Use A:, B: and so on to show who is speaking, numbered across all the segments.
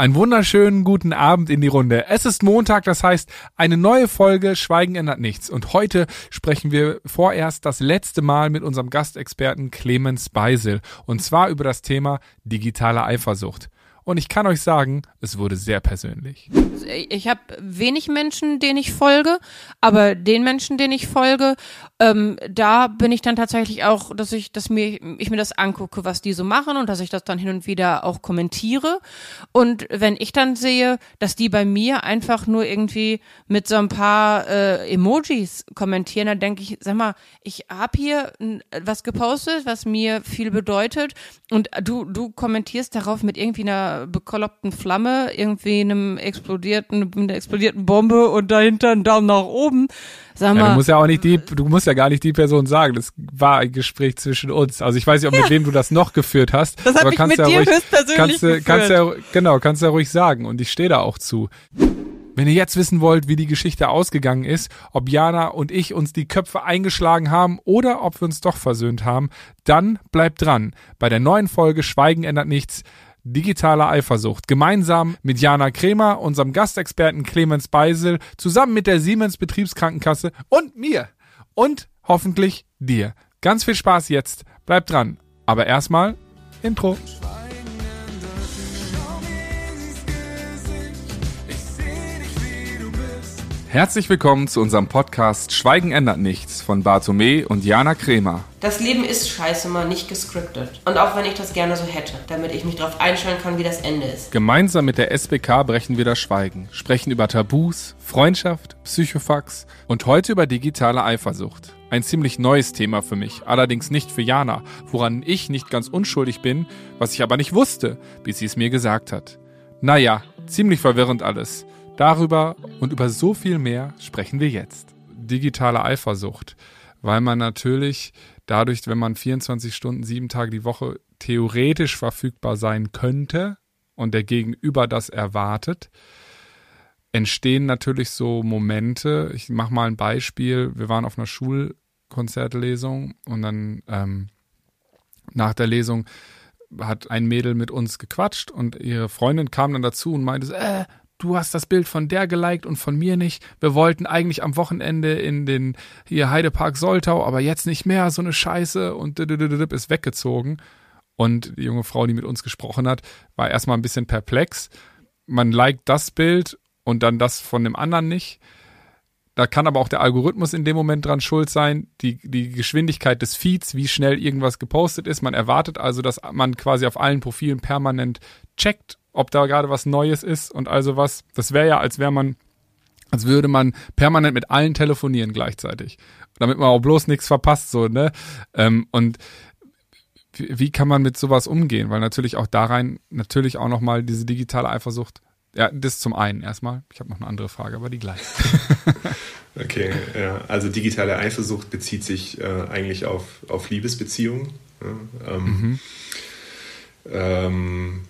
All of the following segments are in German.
A: Einen wunderschönen guten Abend in die Runde. Es ist Montag, das heißt eine neue Folge Schweigen ändert nichts. Und heute sprechen wir vorerst das letzte Mal mit unserem Gastexperten Clemens Beisel. Und zwar über das Thema digitale Eifersucht. Und ich kann euch sagen, es wurde sehr persönlich.
B: Ich habe wenig Menschen, denen ich folge, aber den Menschen, denen ich folge, ähm, da bin ich dann tatsächlich auch, dass ich, dass mir ich mir das angucke, was die so machen und dass ich das dann hin und wieder auch kommentiere. Und wenn ich dann sehe, dass die bei mir einfach nur irgendwie mit so ein paar äh, Emojis kommentieren, dann denke ich, sag mal, ich habe hier was gepostet, was mir viel bedeutet, und du du kommentierst darauf mit irgendwie einer bekloppten Flamme, irgendwie einem explodierten, einer explodierten Bombe und dahinter einen Daumen nach oben.
A: Sag mal, ja, du musst ja auch nicht die, du musst ja gar nicht die Person sagen. Das war ein Gespräch zwischen uns. Also ich weiß nicht, ob ja. mit wem du das noch geführt hast.
B: Das habe ich mit
A: ja
B: dir
A: ruhig,
B: höchstpersönlich
A: kannst,
B: geführt.
A: Kannst ja, genau, kannst ja ruhig sagen. Und ich stehe da auch zu. Wenn ihr jetzt wissen wollt, wie die Geschichte ausgegangen ist, ob Jana und ich uns die Köpfe eingeschlagen haben oder ob wir uns doch versöhnt haben, dann bleibt dran. Bei der neuen Folge Schweigen ändert nichts digitale Eifersucht. Gemeinsam mit Jana Kremer, unserem Gastexperten Clemens Beisel, zusammen mit der Siemens Betriebskrankenkasse und mir. Und hoffentlich dir. Ganz viel Spaß jetzt. Bleibt dran. Aber erstmal Intro. Herzlich willkommen zu unserem Podcast Schweigen ändert nichts von Bartome und Jana Kremer.
C: Das Leben ist scheiße mal nicht gescriptet. Und auch wenn ich das gerne so hätte, damit ich mich darauf einstellen kann, wie das Ende ist.
A: Gemeinsam mit der SBK brechen wir das Schweigen, sprechen über Tabus, Freundschaft, Psychofax und heute über digitale Eifersucht. Ein ziemlich neues Thema für mich, allerdings nicht für Jana, woran ich nicht ganz unschuldig bin, was ich aber nicht wusste, bis sie es mir gesagt hat. Naja, ziemlich verwirrend alles. Darüber und über so viel mehr sprechen wir jetzt. Digitale Eifersucht, weil man natürlich dadurch, wenn man 24 Stunden, sieben Tage die Woche theoretisch verfügbar sein könnte und der Gegenüber das erwartet, entstehen natürlich so Momente. Ich mache mal ein Beispiel. Wir waren auf einer Schulkonzertlesung und dann ähm, nach der Lesung hat ein Mädel mit uns gequatscht und ihre Freundin kam dann dazu und meinte, äh, du hast das Bild von der geliked und von mir nicht. Wir wollten eigentlich am Wochenende in den hier Heidepark Soltau, aber jetzt nicht mehr, so eine Scheiße und ist weggezogen. Und die junge Frau, die mit uns gesprochen hat, war erstmal ein bisschen perplex. Man liked das Bild und dann das von dem anderen nicht. Da kann aber auch der Algorithmus in dem Moment dran schuld sein, die, die Geschwindigkeit des Feeds, wie schnell irgendwas gepostet ist. Man erwartet also, dass man quasi auf allen Profilen permanent checkt, ob da gerade was Neues ist und also was. Das wäre ja, als wäre man, als würde man permanent mit allen telefonieren gleichzeitig. Damit man auch bloß nichts verpasst, so, ne? Ähm, und wie, kann man mit sowas umgehen? Weil natürlich auch da rein, natürlich auch nochmal diese digitale Eifersucht ja, das zum einen erstmal. Ich habe noch eine andere Frage, aber die gleiche.
D: okay, ja. also digitale Eifersucht bezieht sich äh, eigentlich auf, auf Liebesbeziehungen. Ja, ähm, mhm. ähm,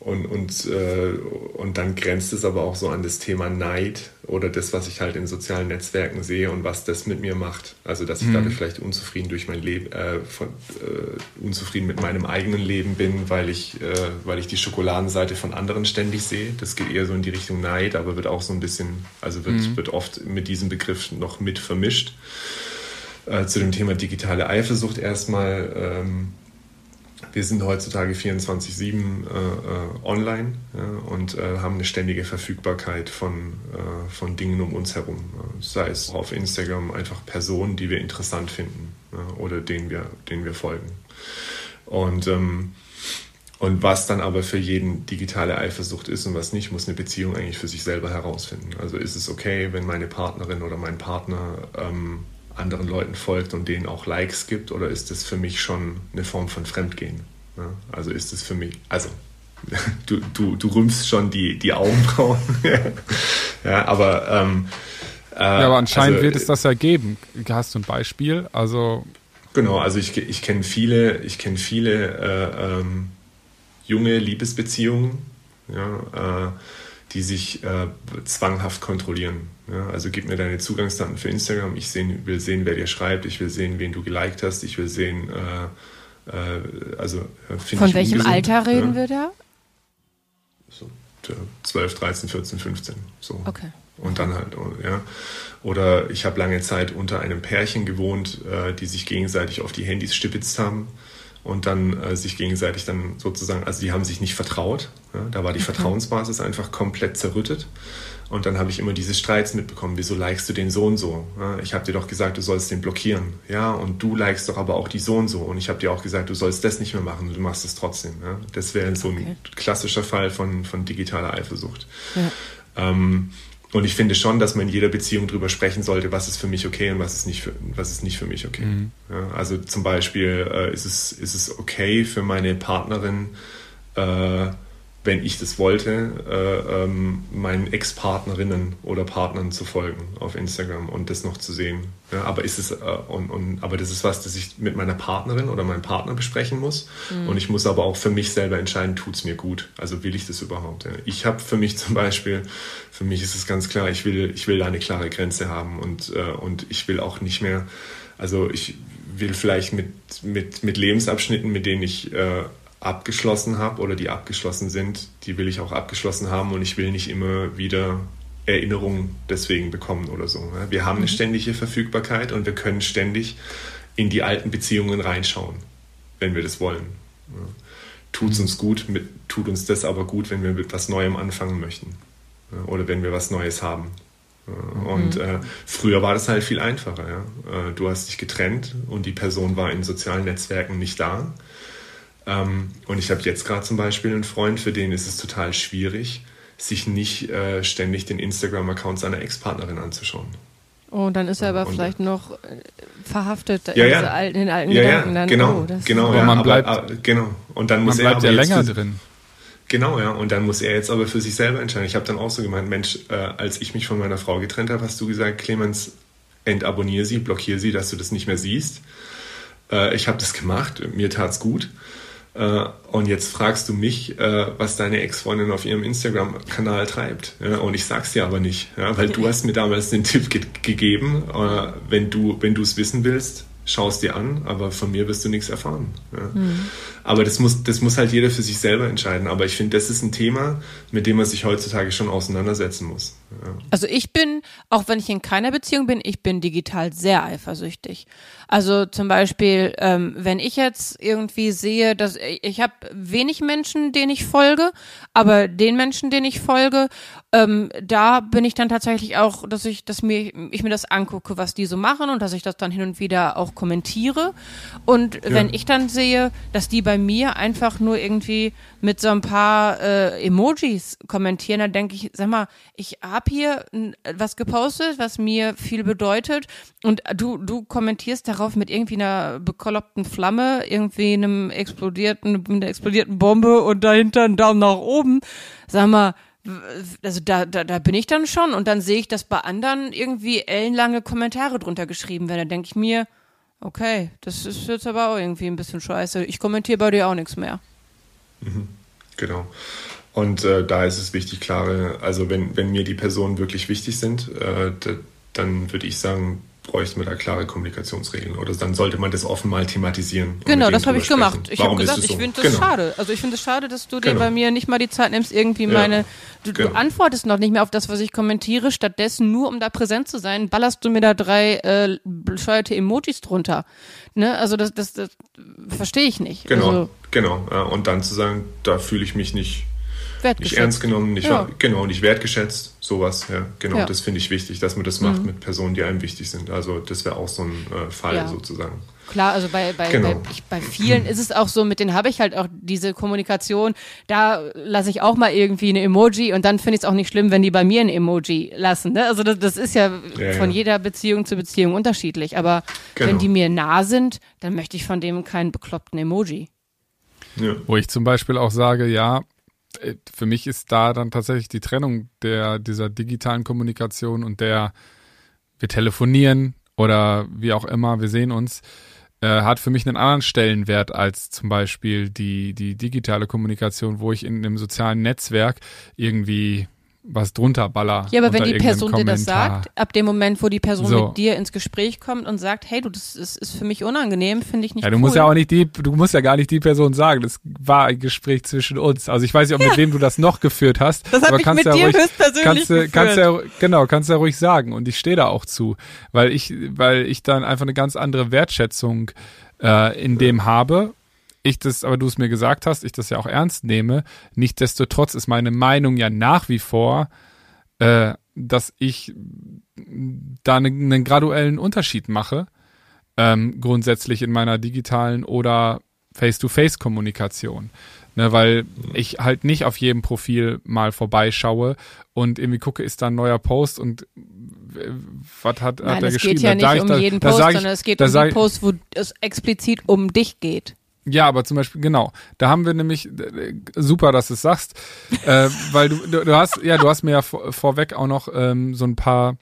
D: und, und, äh, und dann grenzt es aber auch so an das Thema Neid oder das, was ich halt in sozialen Netzwerken sehe und was das mit mir macht. Also, dass ich mhm. dadurch vielleicht unzufrieden durch mein Leben, äh, von, äh, unzufrieden mit meinem eigenen Leben bin, weil ich, äh, weil ich die Schokoladenseite von anderen ständig sehe. Das geht eher so in die Richtung Neid, aber wird auch so ein bisschen, also wird, mhm. wird oft mit diesem Begriff noch mit vermischt. Äh, zu dem Thema digitale Eifersucht erstmal. Ähm, wir sind heutzutage 24-7 äh, äh, online ja, und äh, haben eine ständige Verfügbarkeit von, äh, von Dingen um uns herum. Sei es auf Instagram einfach Personen, die wir interessant finden ja, oder denen wir, denen wir folgen. Und, ähm, und was dann aber für jeden digitale Eifersucht ist und was nicht, muss eine Beziehung eigentlich für sich selber herausfinden. Also ist es okay, wenn meine Partnerin oder mein Partner ähm, anderen Leuten folgt und denen auch Likes gibt oder ist das für mich schon eine Form von Fremdgehen? Ja, also ist es für mich, also du, du, du rümpfst schon die, die Augenbrauen. ja, aber ähm,
A: äh, ja, aber anscheinend also, wird es das ja geben. Hast du ein Beispiel? Also
D: genau, also ich, ich kenne viele, ich kenne viele äh, ähm, junge Liebesbeziehungen, ja, äh, die sich äh, zwanghaft kontrollieren. Ja, also gib mir deine Zugangsdaten für Instagram. Ich sehen, will sehen, wer dir schreibt. Ich will sehen, wen du geliked hast. Ich will sehen, äh, äh, also
B: äh Von welchem ungesund, Alter reden ja. wir da?
D: So, für 12, 13, 14, 15. So.
B: Okay.
D: Und dann halt, ja. Oder ich habe lange Zeit unter einem Pärchen gewohnt, äh, die sich gegenseitig auf die Handys stipitzt haben und dann äh, sich gegenseitig dann sozusagen, also die haben sich nicht vertraut. Ja? Da war die okay. Vertrauensbasis einfach komplett zerrüttet. Und dann habe ich immer diese Streits mitbekommen. Wieso likest du den so und so? Ich habe dir doch gesagt, du sollst den blockieren. Ja, und du likest doch aber auch die so und so. Und ich habe dir auch gesagt, du sollst das nicht mehr machen. Du machst es trotzdem. Ja? Das wäre so okay. ein klassischer Fall von, von digitaler Eifersucht. Ja. Ähm, und ich finde schon, dass man in jeder Beziehung darüber sprechen sollte, was ist für mich okay und was ist nicht für, was ist nicht für mich okay. Mhm. Ja, also zum Beispiel äh, ist, es, ist es okay für meine Partnerin, äh, wenn ich das wollte, äh, ähm, meinen Ex-Partnerinnen oder Partnern zu folgen auf Instagram und das noch zu sehen. Ja, aber ist es äh, und, und, aber das ist was, das ich mit meiner Partnerin oder meinem Partner besprechen muss. Mhm. Und ich muss aber auch für mich selber entscheiden, tut es mir gut. Also will ich das überhaupt? Ja. Ich habe für mich zum Beispiel, für mich ist es ganz klar, ich will, ich will da eine klare Grenze haben und, äh, und ich will auch nicht mehr, also ich will vielleicht mit, mit, mit Lebensabschnitten, mit denen ich äh, abgeschlossen habe oder die abgeschlossen sind, die will ich auch abgeschlossen haben und ich will nicht immer wieder Erinnerungen deswegen bekommen oder so. Wir haben eine mhm. ständige Verfügbarkeit und wir können ständig in die alten Beziehungen reinschauen, wenn wir das wollen. Tut mhm. uns gut, tut uns das aber gut, wenn wir mit was Neuem anfangen möchten oder wenn wir was Neues haben. Und mhm. äh, früher war das halt viel einfacher. Ja? Äh, du hast dich getrennt und die Person war in sozialen Netzwerken nicht da. Ähm, und ich habe jetzt gerade zum Beispiel einen Freund, für den ist es total schwierig, sich nicht äh, ständig den Instagram-Account seiner Ex-Partnerin anzuschauen.
B: Oh, dann ist er aber und, vielleicht noch äh, verhaftet
D: ja, ja.
B: in den alten
D: ja,
B: Gedanken.
D: Dann, genau,
B: oh,
D: genau.
A: Aber man bleibt,
D: aber, genau. Und dann muss
A: man bleibt
D: er
A: ja länger drin.
D: Genau, ja. Und dann muss er jetzt aber für sich selber entscheiden. Ich habe dann auch so gemeint, Mensch, äh, als ich mich von meiner Frau getrennt habe, hast du gesagt, Clemens, entabonniere sie, blockiere sie, dass du das nicht mehr siehst. Äh, ich habe das gemacht, mir tat's gut. Äh, und jetzt fragst du mich, äh, was deine Ex-Freundin auf ihrem Instagram-Kanal treibt. Und ich sag's dir aber nicht, weil du hast mir damals den Tipp gegeben, äh, wenn du wenn du es wissen willst, schau es dir an, aber von mir wirst du nichts erfahren. Mhm. Aber das muss, das muss halt jeder für sich selber entscheiden. Aber ich finde, das ist ein Thema, mit dem man sich heutzutage schon auseinandersetzen muss.
B: Ja. Also ich bin, auch wenn ich in keiner Beziehung bin, ich bin digital sehr eifersüchtig. Also zum Beispiel, ähm, wenn ich jetzt irgendwie sehe, dass ich, ich habe wenig Menschen, denen ich folge, aber den Menschen, denen ich folge, ähm, da bin ich dann tatsächlich auch, dass ich, dass mir ich mir das angucke, was die so machen und dass ich das dann hin und wieder auch kommentiere. Und ja. wenn ich dann sehe, dass die bei mir einfach nur irgendwie mit so ein paar äh, Emojis kommentieren, dann denke ich, sag mal, ich habe hier was gepostet, was mir viel bedeutet und du du kommentierst darauf mit irgendwie einer bekoloppten Flamme, irgendwie einem explodierten, einer explodierten Bombe und dahinter einen Daumen nach oben. Sag mal, also da, da, da bin ich dann schon und dann sehe ich, dass bei anderen irgendwie ellenlange Kommentare drunter geschrieben werden. Da denke ich mir, Okay, das ist jetzt aber auch irgendwie ein bisschen scheiße. Ich kommentiere bei dir auch nichts mehr.
D: Mhm, genau. Und äh, da ist es wichtig, klare, also wenn, wenn mir die Personen wirklich wichtig sind, äh, dann würde ich sagen, bräuchte man da klare Kommunikationsregeln oder dann sollte man das offen mal thematisieren.
B: Genau, das habe ich sprechen. gemacht. Ich habe gesagt, ich finde das genau. schade. Also ich finde es schade, dass du dir genau. bei mir nicht mal die Zeit nimmst, irgendwie ja. meine, du, genau. du, antwortest noch nicht mehr auf das, was ich kommentiere, stattdessen nur um da präsent zu sein, ballerst du mir da drei äh, bescheuerte Emojis drunter. Ne? Also das, das, das verstehe ich nicht.
D: Genau,
B: also,
D: genau. Und dann zu sagen, da fühle ich mich nicht nicht ernst genommen, nicht, ja. genau, nicht wertgeschätzt, sowas, ja, genau, ja. das finde ich wichtig, dass man das macht mhm. mit Personen, die einem wichtig sind. Also das wäre auch so ein äh, Fall ja. sozusagen.
B: Klar, also bei, bei, genau. bei, ich, bei vielen ist es auch so, mit denen habe ich halt auch diese Kommunikation, da lasse ich auch mal irgendwie eine Emoji und dann finde ich es auch nicht schlimm, wenn die bei mir ein Emoji lassen. Ne? Also das, das ist ja, von jeder Beziehung zu Beziehung unterschiedlich, aber genau. wenn die mir nah sind, dann möchte ich von dem keinen bekloppten Emoji.
A: Ja. Wo ich zum Beispiel auch sage, ja, für mich ist da dann tatsächlich die Trennung der, dieser digitalen Kommunikation und der, wir telefonieren oder wie auch immer, wir sehen uns, äh, hat für mich einen anderen Stellenwert als zum Beispiel die, die digitale Kommunikation, wo ich in einem sozialen Netzwerk irgendwie was drunter baller.
B: Ja, aber wenn die Person dir
A: irgendeinem
B: das
A: Kommentar.
B: sagt, ab dem Moment, wo die Person
A: So.
B: mit dir ins Gespräch kommt und sagt, hey, du, das ist, ist für mich unangenehm, finde ich nicht
A: Ja, du
B: cool.
A: musst ja auch nicht die, du musst ja gar nicht die Person sagen. Das war ein Gespräch zwischen uns. Also ich weiß nicht, ob mit wem du das noch geführt hast.
B: Das
A: aber
B: ich
A: kannst
B: mit
A: ja
B: dir
A: ruhig,
B: höchstpersönlich
A: kannst, du-
B: geführt.
A: kannst ja, genau, kannst ja ruhig sagen. Und ich stehe da auch zu, weil ich, weil ich dann einfach eine ganz andere Wertschätzung äh, in dem habe. Ich das, aber du es mir gesagt hast, ich das ja auch ernst nehme. Nichtsdestotrotz ist meine Meinung ja nach wie vor, äh, dass ich da einen, einen graduellen Unterschied mache, ähm, grundsätzlich in meiner digitalen oder Face-to-Face-Kommunikation. Ne, weil ich halt nicht auf jedem Profil mal vorbeischaue und irgendwie gucke, ist da ein neuer Post und äh, was hat, hat
B: Nein,
A: er
B: es
A: geschrieben?
B: geht ja
A: Da
B: nicht
A: ich
B: um
A: da-
B: jeden
A: da
B: Post,
A: ich-
B: sondern es geht um
A: ich-
B: Post, wo es explizit um dich geht.
A: Ja, aber zum Beispiel, genau, da haben wir nämlich, super, dass du es sagst, äh, weil du, du, du hast, ja, du hast mir ja vor, vorweg auch noch ähm, so ein paar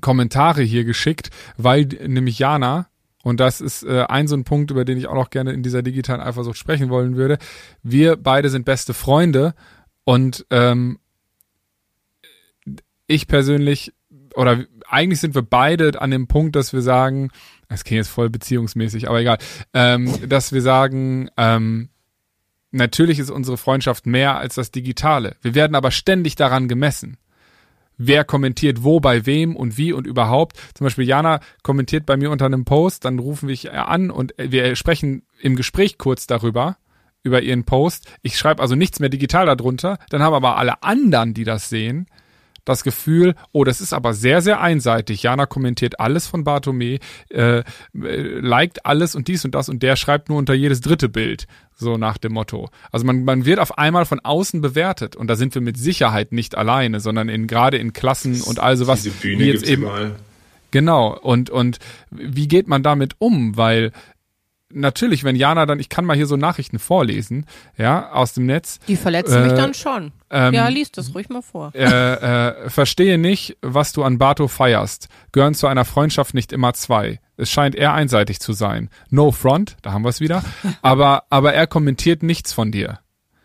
A: Kommentare hier geschickt, weil nämlich Jana, und das ist äh, ein so ein Punkt, über den ich auch noch gerne in dieser digitalen Eifersucht sprechen wollen würde, wir beide sind beste Freunde und ähm, ich persönlich, oder eigentlich sind wir beide an dem Punkt, dass wir sagen, das klingt jetzt voll beziehungsmäßig, aber egal, ähm, dass wir sagen, ähm, natürlich ist unsere Freundschaft mehr als das Digitale. Wir werden aber ständig daran gemessen. Wer kommentiert wo, bei wem und wie und überhaupt. Zum Beispiel Jana kommentiert bei mir unter einem Post, dann rufen wir an und wir sprechen im Gespräch kurz darüber, über ihren Post. Ich schreibe also nichts mehr digital darunter. Dann haben aber alle anderen, die das sehen, das Gefühl, oh, das ist aber sehr, sehr einseitig. Jana kommentiert alles von Bartome, äh, äh, liked alles und dies und das und der schreibt nur unter jedes dritte Bild, so nach dem Motto. Also man, man wird auf einmal von außen bewertet und da sind wir mit Sicherheit nicht alleine, sondern in gerade in Klassen und also was
D: Diese Bühne
A: jetzt eben
D: überall.
A: Genau. Und, und wie geht man damit um? Weil natürlich, wenn Jana dann, ich kann mal hier so Nachrichten vorlesen, ja, aus dem Netz.
B: Die verletzen mich
A: Äh,
B: dann schon.
A: ähm,
B: ja, liest das ruhig mal vor.
A: Äh, äh, verstehe nicht, was du an Bato feierst. Gehören zu einer Freundschaft nicht immer zwei. Es scheint eher einseitig zu sein. No front, da haben wir es wieder. Aber, aber er kommentiert nichts von dir.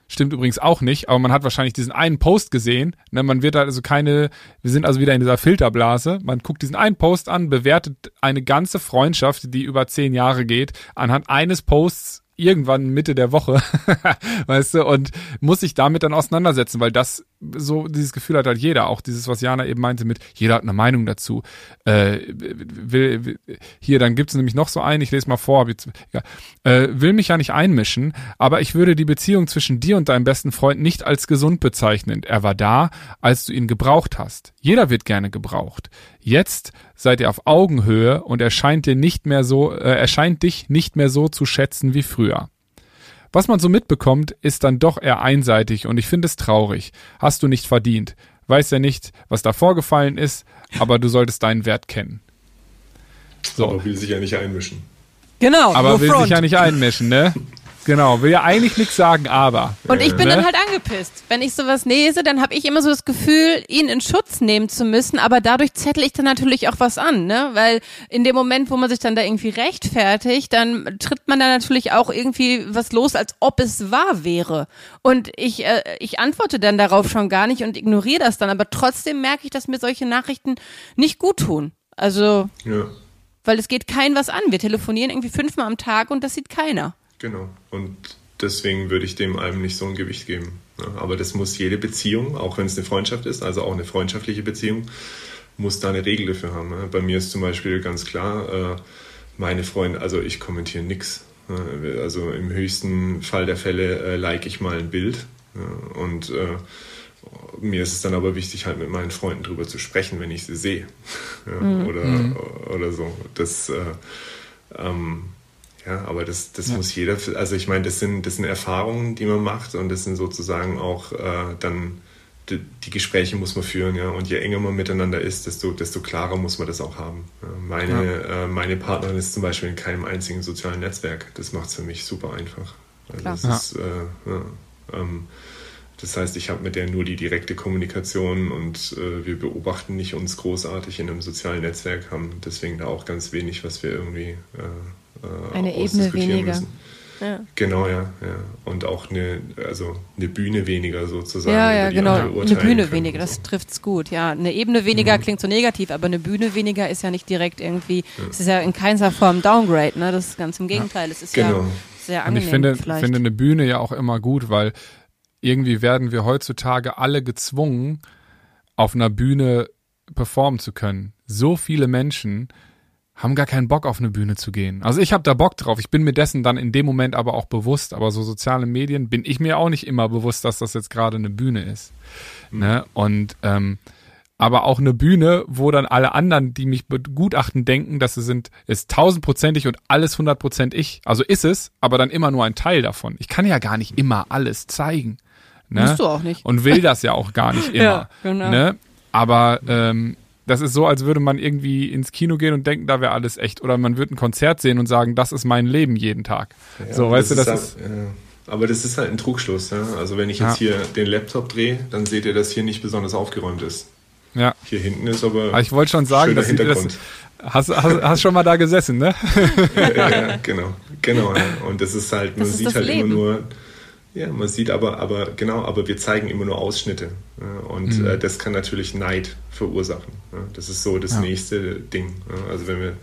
A: Stimmt übrigens auch nicht, aber man hat wahrscheinlich diesen einen Post gesehen. Ne, man wird also keine, wir sind also wieder in dieser Filterblase. Man guckt diesen einen Post an, bewertet eine ganze Freundschaft, die über zehn Jahre geht, anhand eines Posts irgendwann Mitte der Woche, weißt du, und muss sich damit dann auseinandersetzen, weil das so dieses Gefühl hat halt jeder, auch dieses, was Jana eben meinte mit, jeder hat eine Meinung dazu. Äh, will, will, hier, dann gibt es nämlich noch so einen, ich lese mal vor, ja, äh, will mich ja nicht einmischen, aber ich würde die Beziehung zwischen dir und deinem besten Freund nicht als gesund bezeichnen. Er war da, als du ihn gebraucht hast. Jeder wird gerne gebraucht. Jetzt seid ihr auf Augenhöhe und er scheint dir nicht mehr so, äh, er scheint dich nicht mehr so zu schätzen wie früher. Was man so mitbekommt, ist dann doch eher einseitig und ich finde es traurig. Hast du nicht verdient. Weiß ja nicht, was da vorgefallen ist, aber du solltest deinen Wert kennen. So.
D: Aber will sich ja nicht einmischen.
B: Genau.
A: Aber will
B: front.
A: sich ja nicht einmischen, ne? Genau, will ja eigentlich nichts sagen, aber.
B: Und ich bin
A: Ne?
B: dann halt angepisst. Wenn ich sowas lese, dann habe ich immer so das Gefühl, ihn in Schutz nehmen zu müssen, aber dadurch zettel ich dann natürlich auch was an, ne? Weil in dem Moment, wo man sich dann da irgendwie rechtfertigt, dann tritt man da natürlich auch irgendwie was los, als ob es wahr wäre. Und ich, äh, ich antworte dann darauf schon gar nicht und ignoriere das dann, aber trotzdem merke ich, dass mir solche Nachrichten nicht gut tun. Also,
D: Ja,
B: weil es geht kein was an. Wir telefonieren irgendwie fünfmal am Tag und das sieht keiner.
D: Genau. Und deswegen würde ich dem allem nicht so ein Gewicht geben. Aber das muss jede Beziehung, auch wenn es eine Freundschaft ist, also auch eine freundschaftliche Beziehung, muss da eine Regel dafür haben. Bei mir ist zum Beispiel ganz klar, äh, meine Freunde, also ich kommentiere nichts. Also im höchsten Fall der Fälle äh, like ich mal ein Bild. Und äh, mir ist es dann aber wichtig, halt mit meinen Freunden drüber zu sprechen, wenn ich sie sehe. Ja, oder, oder so. Das, äh, ähm, ja, aber das, das muss jeder, also ich meine, das sind, das sind Erfahrungen, die man macht und das sind sozusagen auch äh, dann die, die Gespräche muss man führen, ja. Und je enger man miteinander ist, desto, desto klarer muss man das auch haben. Ja, meine, äh, meine Partnerin ist zum Beispiel in keinem einzigen sozialen Netzwerk. Das macht es für mich super einfach. Also
A: Ja.
D: ist, äh, ja, ähm, das heißt, ich habe mit der nur die direkte Kommunikation und äh, wir beobachten nicht uns großartig in einem sozialen Netzwerk, haben deswegen da auch ganz wenig, was wir irgendwie äh,
B: Eine Ebene weniger.
D: Müssen.
B: Ja.
D: Genau, ja, ja. Und auch eine, also eine Bühne weniger sozusagen.
B: Ja, ja, genau. Eine Bühne weniger,
D: und
B: das
D: so.
B: trifft's gut. Ja, eine Ebene weniger klingt so negativ, aber eine Bühne weniger ist ja nicht direkt irgendwie, es ist ja in keiner Form Downgrade, ne? Das ist ganz im Gegenteil. Es ist
D: Genau.
B: ja sehr
A: Und
B: angenehm
A: ich finde,
B: vielleicht.
A: finde eine Bühne ja auch immer gut, weil irgendwie werden wir heutzutage alle gezwungen, auf einer Bühne performen zu können. So viele Menschen haben gar keinen Bock auf eine Bühne zu gehen. Also ich habe da Bock drauf. Ich bin mir dessen dann in dem Moment aber auch bewusst. Aber so soziale Medien bin ich mir auch nicht immer bewusst, dass das jetzt gerade eine Bühne ist. Ne? Und ähm, aber auch eine Bühne, wo dann alle anderen, die mich begutachten, denken, dass sie sind, ist tausendprozentig und alles hundertprozent ich. Also ist es, aber dann immer nur ein Teil davon. Ich kann ja gar nicht immer alles zeigen. Ne?
B: Musst du auch nicht.
A: Und will das ja auch gar nicht immer.
B: Ja, genau.
A: ne? Aber ähm, das ist so, als würde man irgendwie ins Kino gehen und denken, da wäre alles echt. Oder man würde ein Konzert sehen und sagen, das ist mein Leben jeden Tag.
D: Ja,
A: so,
D: aber
A: weißt du, das
D: halt-
A: ist.
D: ja. Aber das ist halt ein Trugschluss. Ja? Also wenn ich jetzt hier den Laptop drehe, dann seht ihr, dass hier nicht besonders aufgeräumt ist.
A: Ja.
D: Hier hinten ist aber,
A: Aber ich wollte schon sagen, dass das,
D: Hintergrund.
A: hast, hast, hast schon mal da gesessen, ne?
D: ja, ja, genau, genau. Ja. Und das ist halt, man
B: Das ist
D: sieht
B: das
D: halt
B: Leben.
D: immer nur, ja, man sieht aber, aber genau, aber wir zeigen immer nur Ausschnitte. Und
A: Mhm.
D: äh, das kann natürlich Neid verursachen. Das ist so das
A: Ja.
D: nächste Ding. Also wenn wir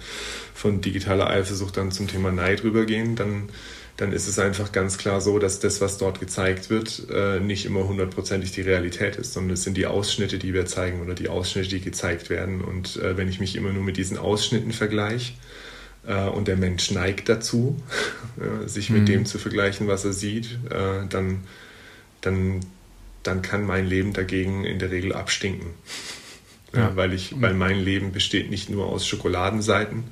D: von digitaler Eifersucht dann zum Thema Neid rübergehen, dann dann ist es einfach ganz klar so, dass das, was dort gezeigt wird, äh, nicht immer hundertprozentig die Realität ist, sondern es sind die Ausschnitte, die wir zeigen oder die Ausschnitte, die gezeigt werden. Und äh, wenn ich mich immer nur mit diesen Ausschnitten vergleiche und der Mensch neigt dazu, äh, sich mit
A: Mhm.
D: dem zu vergleichen, was er sieht, äh, dann, dann, dann kann mein Leben dagegen in der Regel abstinken. Ja, weil, ich, weil mein Leben besteht nicht nur aus Schokoladenseiten,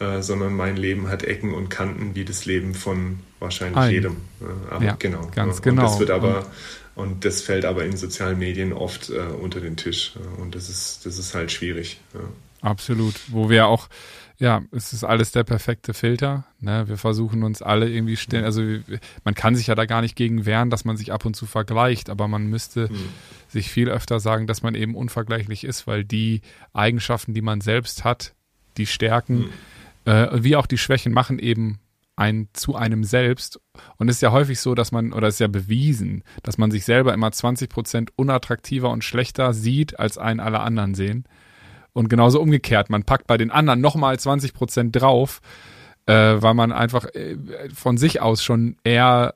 D: äh, sondern mein Leben hat Ecken und Kanten wie das Leben von wahrscheinlich
A: Allen.
D: jedem. Äh, aber
A: Ja,
D: genau.
A: ganz
D: Und
A: genau.
D: das wird aber und das fällt aber in sozialen Medien oft äh, unter den Tisch. Äh, und das ist, das ist halt schwierig.
A: Absolut. Wo wir auch, ja, es ist alles der perfekte Filter. Ne? Wir versuchen uns alle irgendwie stellen, also wir- man kann sich ja da gar nicht gegen wehren, dass man sich ab und zu vergleicht, aber man müsste
D: Hm.
A: sich viel öfter sagen, dass man eben unvergleichlich ist, weil die Eigenschaften, die man selbst hat, die Stärken, äh, wie auch die Schwächen machen eben ein zu einem selbst. Und es ist ja häufig so, dass man, oder es ist ja bewiesen, dass man sich selber immer 20 Prozent unattraktiver und schlechter sieht, als einen alle anderen sehen. Und genauso umgekehrt, man packt bei den anderen nochmal 20 Prozent drauf, äh, weil man einfach äh, von sich aus schon eher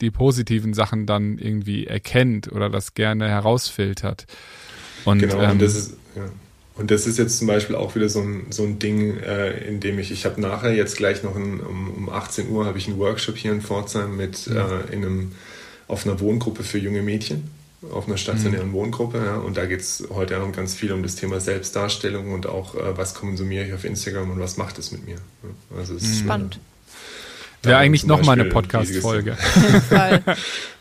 A: die positiven Sachen dann irgendwie erkennt oder das gerne herausfiltert. Und,
D: Genau,
A: ähm,
D: und das ist, ja. Und das ist jetzt zum Beispiel auch wieder so ein, so ein Ding, äh, in dem ich, ich habe nachher jetzt gleich noch ein, um, um 18 Uhr habe ich einen Workshop hier in Pforzheim mit äh, in einem, auf einer Wohngruppe für junge Mädchen, auf einer stationären Wohngruppe. Ja, und da geht es heute Abend ganz viel um das Thema Selbstdarstellung und auch, äh, was konsumiere ich auf Instagram und was macht es mit mir. Ja, also es ist,
B: Spannend.
A: Wäre eigentlich noch mal eine Podcast-Folge.
B: Auf jeden Fall.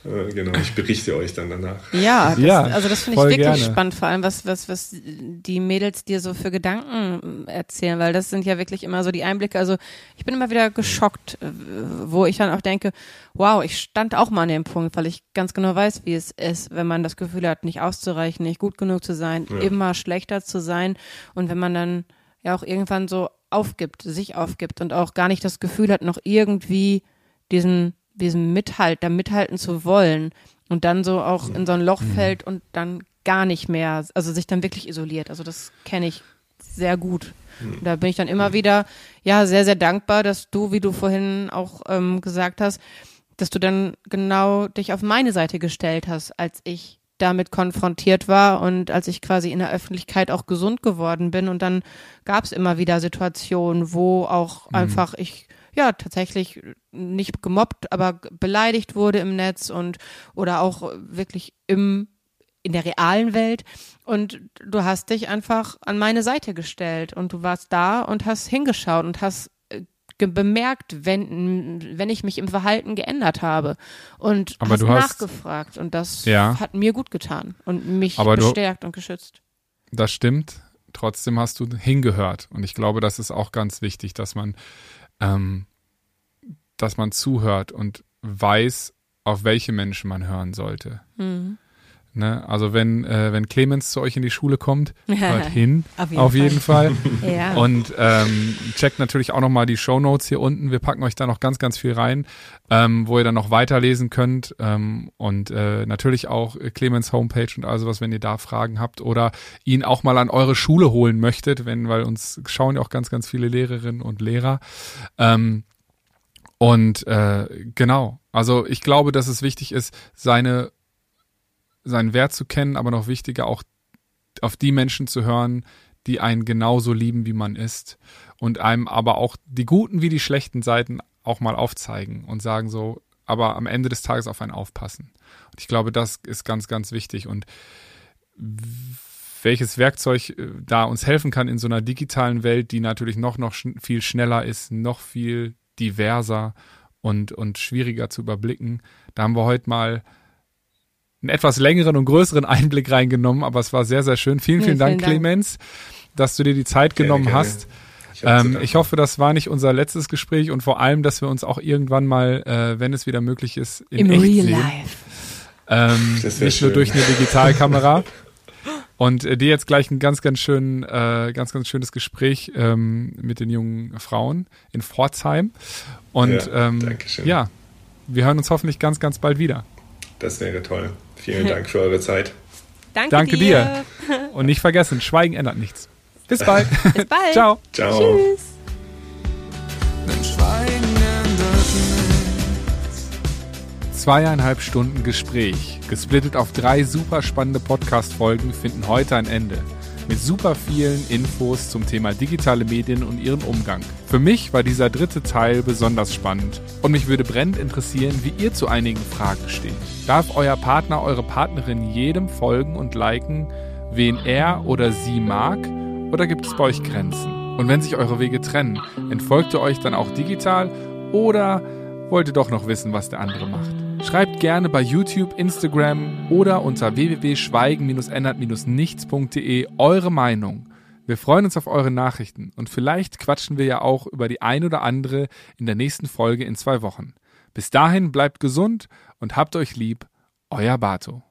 D: Äh, genau, ich berichte euch dann danach.
B: Ja, das,
A: Ja,
B: also das finde ich wirklich
A: gerne.
B: spannend, vor allem was, was, was die Mädels dir so für Gedanken erzählen, weil das sind ja wirklich immer so die Einblicke. Also ich bin immer wieder geschockt, äh, wo ich dann auch denke, wow, ich stand auch mal an dem Punkt, weil ich ganz genau weiß, wie es ist, wenn man das Gefühl hat, nicht auszureichen, nicht gut genug zu sein,
D: Ja.
B: immer schlechter zu sein und wenn man dann ja auch irgendwann so aufgibt, sich aufgibt und auch gar nicht das Gefühl hat, noch irgendwie diesen, diesen Mithalt, da mithalten zu wollen und dann so auch in so ein Loch fällt und dann gar nicht mehr, also sich dann wirklich isoliert. Also das kenne ich sehr gut. Und Da bin ich dann immer wieder, ja, sehr, sehr dankbar, dass du, wie du vorhin auch ähm, gesagt hast, dass du dann genau dich auf meine Seite gestellt hast, als ich damit konfrontiert war und als ich quasi in der Öffentlichkeit auch gesund geworden bin. Und dann gab es immer wieder Situationen, wo auch einfach ich ja tatsächlich nicht gemobbt, aber beleidigt wurde im Netz und oder auch wirklich im in der realen Welt und du hast dich einfach an meine Seite gestellt und du warst da und hast hingeschaut und hast bemerkt, wenn, wenn ich mich im Verhalten geändert habe und
A: Aber
B: hast
A: du hast-
B: nachgefragt und das
A: Ja.
B: hat mir gut getan und mich
A: Aber du-
B: bestärkt und geschützt.
A: Das stimmt. Trotzdem hast du hingehört. Und ich glaube, das ist auch ganz wichtig, dass man, ähm, dass man zuhört und weiß, auf welche Menschen man hören sollte.
B: Mhm.
A: Ne? Also wenn, äh, wenn Clemens zu euch in die Schule kommt, hört hin,
B: Auf jeden
A: auf
B: Fall.
A: jeden Fall.
B: Ja.
A: Und ähm, checkt natürlich auch nochmal die Show Notes hier unten. Wir packen euch da noch ganz, ganz viel rein, ähm, wo ihr dann noch weiterlesen könnt. Ähm, und äh, natürlich auch Clemens Homepage und also was, wenn ihr da Fragen habt oder ihn auch mal an eure Schule holen möchtet, wenn, weil uns schauen ja auch ganz, ganz viele Lehrerinnen und Lehrer. Ähm, und äh, genau, also ich glaube, dass es wichtig ist, seine seinen Wert zu kennen, aber noch wichtiger auch auf die Menschen zu hören, die einen genauso lieben, wie man ist und einem aber auch die guten wie die schlechten Seiten auch mal aufzeigen und sagen so, aber am Ende des Tages auf einen aufpassen. Und ich glaube, das ist ganz, ganz wichtig und welches Werkzeug äh, da uns helfen kann in so einer digitalen Welt, die natürlich noch, noch schn viel schneller ist, noch viel diverser und, und schwieriger zu überblicken. Da haben wir heute mal einen etwas längeren und größeren Einblick reingenommen, aber es war sehr, sehr schön. Vielen, vielen Dank,
B: vielen Dank.
A: Clemens, dass du dir die Zeit
D: Gerne,
A: genommen
D: gerne.
A: hast.
D: Ich
A: Ähm, ich hoffe, das war nicht unser letztes Gespräch und vor allem, dass wir uns auch irgendwann mal, äh, wenn es wieder möglich ist, in
B: Im
A: echt
B: Real
A: sehen.
B: Life.
A: Ähm, nicht nur
D: schön.
A: durch eine Digitalkamera. Und äh, dir jetzt gleich ein ganz, ganz schön, äh, ganz, ganz schönes Gespräch ähm, mit den jungen Frauen in Pforzheim. Und
D: Ja,
A: ähm, ja, wir hören uns hoffentlich ganz, ganz bald wieder.
D: Das wäre toll. Vielen Dank für eure Zeit.
B: Danke,
A: Danke
B: dir.
A: Und nicht vergessen, Schweigen ändert nichts. Bis bald.
B: Bis bald.
A: Ciao.
D: Ciao.
B: Tschüss.
A: Zweieinhalb Stunden Gespräch, gesplittet auf drei super spannende Podcast-Folgen, finden heute ein Ende. Mit super vielen Infos zum Thema digitale Medien und ihren Umgang. Für mich war dieser dritte Teil besonders spannend. Und mich würde brennend interessieren, wie ihr zu einigen Fragen steht. Darf euer Partner, eure Partnerin jedem folgen und liken, wen er oder sie mag? Oder gibt es bei euch Grenzen? Und wenn sich eure Wege trennen, entfolgt ihr euch dann auch digital oder wollt ihr doch noch wissen, was der andere macht? Schreibt gerne bei YouTube, Instagram oder unter www.schweigen-ändert-nichts.de eure Meinung. Wir freuen uns auf eure Nachrichten und vielleicht quatschen wir ja auch über die ein oder andere in der nächsten Folge in zwei Wochen. Bis dahin bleibt gesund und habt euch lieb, euer Bato.